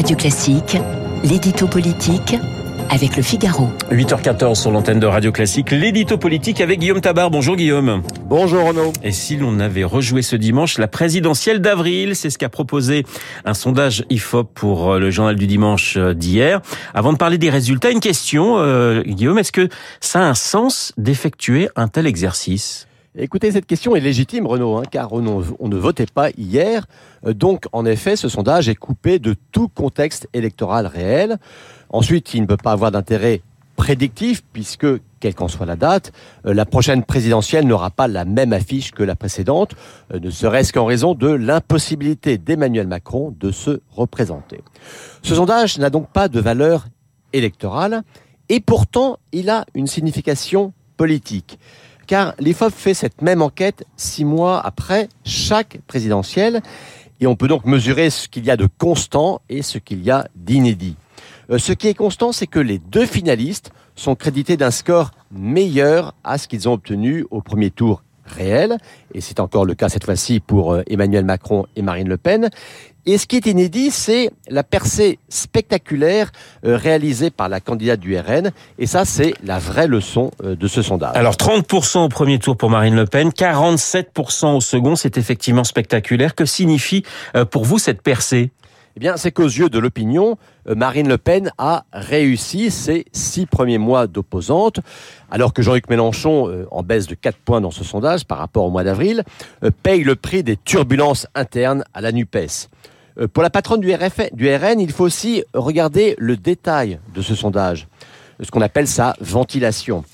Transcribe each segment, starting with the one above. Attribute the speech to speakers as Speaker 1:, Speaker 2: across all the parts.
Speaker 1: Radio Classique, l'édito politique avec le Figaro.
Speaker 2: 8h14 sur l'antenne de Radio Classique, l'édito politique avec Guillaume Tabar. Bonjour Guillaume.
Speaker 3: Bonjour Renaud.
Speaker 2: Et si l'on avait rejoué ce dimanche la présidentielle d'avril, c'est ce qu'a proposé un sondage IFOP pour euh, le journal du dimanche euh, d'hier. Avant de parler des résultats, une question, euh, Guillaume, est-ce que ça a un sens d'effectuer un tel exercice?
Speaker 3: Écoutez, cette question est légitime, Renaud, hein, car on, on, ne votait pas hier. Donc, en effet, ce sondage est coupé de tout contexte électoral réel. Ensuite, il ne peut pas avoir d'intérêt prédictif, puisque, quelle qu'en soit la date, la prochaine présidentielle n'aura pas la même affiche que la précédente, ne serait-ce qu'en raison de l'impossibilité d'Emmanuel Macron de se représenter. Ce sondage n'a donc pas de valeur électorale, et pourtant, il a une signification politique car l'IFOP fait cette même enquête six mois après chaque présidentielle, et on peut donc mesurer ce qu'il y a de constant et ce qu'il y a d'inédit. Ce qui est constant, c'est que les deux finalistes sont crédités d'un score meilleur à ce qu'ils ont obtenu au premier tour réel, et c'est encore le cas cette fois-ci pour Emmanuel Macron et Marine Le Pen. Et ce qui est inédit, c'est la percée spectaculaire réalisée par la candidate du RN. Et ça, c'est la vraie leçon de ce sondage.
Speaker 2: Alors 30% au premier tour pour Marine Le Pen, 47% au second, c'est effectivement spectaculaire. Que signifie pour vous cette percée?
Speaker 3: Eh bien, c'est qu'aux yeux de l'opinion, Marine Le Pen a réussi ses six premiers mois d'opposante, alors que Jean-Luc Mélenchon, en baisse de 4 points dans ce sondage par rapport au mois d'avril, paye le prix des turbulences internes à la NUPES. Pour la patronne du, du RN, il faut aussi regarder le détail de ce sondage, ce qu'on appelle sa ventilation.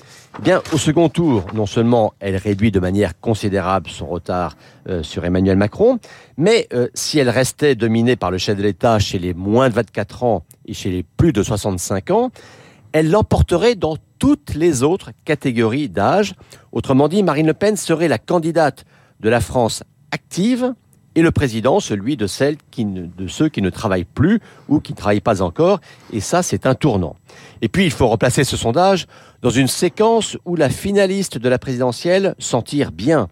Speaker 3: Bien, au second tour, non seulement elle réduit de manière considérable son retard euh, sur Emmanuel Macron, mais euh, si elle restait dominée par le chef de l'État chez les moins de 24 ans et chez les plus de 65 ans, elle l'emporterait dans toutes les autres catégories d'âge. Autrement dit, Marine Le Pen serait la candidate de la France active et le président, celui de, ceux qui ne travaillent plus ou qui ne travaillent pas encore. Et ça, c'est un tournant. Et puis, il faut replacer ce sondage dans une séquence où la finaliste de la présidentielle s'en tire bien.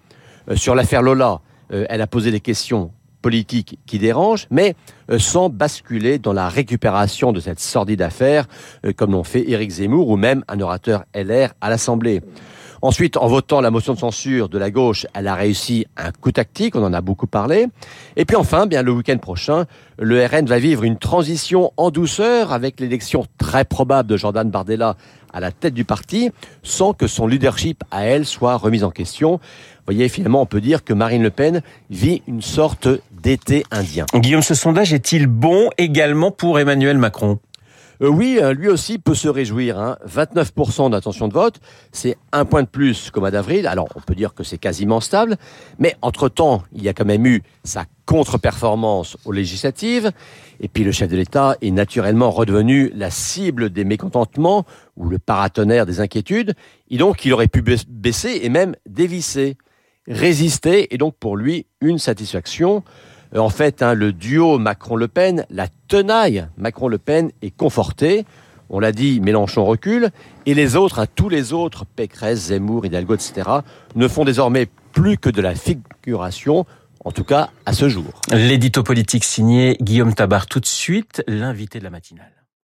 Speaker 3: Euh, sur l'affaire Lola, euh, elle a posé des questions politiques qui dérangent, mais euh, sans basculer dans la récupération de cette sordide affaire, comme l'ont fait Éric Zemmour ou même un orateur LR à l'Assemblée. Ensuite, en votant la motion de censure de la gauche, elle a réussi un coup tactique, on en a beaucoup parlé. Et puis enfin, bien le week-end prochain, le RN va vivre une transition en douceur avec l'élection très probable de Jordan Bardella à la tête du parti, sans que son leadership à elle soit remis en question. Vous voyez, finalement, on peut dire que Marine Le Pen vit une sorte d'été indien.
Speaker 2: Guillaume, ce sondage est-il bon également pour Emmanuel Macron?
Speaker 3: Euh, oui, lui aussi peut se réjouir. Hein. 29% d'intention de vote, c'est un point de plus qu'au mois d'avril. Alors, on peut dire que c'est quasiment stable, mais entre-temps, il y a quand même eu sa contre-performance aux législatives, et puis le chef de l'État est naturellement redevenu la cible des mécontentements ou le paratonnerre des inquiétudes, et donc il aurait pu baisser et même dévisser. Résister est donc pour lui une satisfaction. En fait, hein, le duo Macron-Le Pen, la tenaille Macron-Le Pen est confortée. On l'a dit, Mélenchon recule. Et les autres, hein, tous les autres, Pécresse, Zemmour, Hidalgo, etc., ne font désormais plus que de la figuration, en tout cas à ce jour.
Speaker 2: L'édito politique signé Guillaume Tabar. Tout de suite, l'invité de la matinale.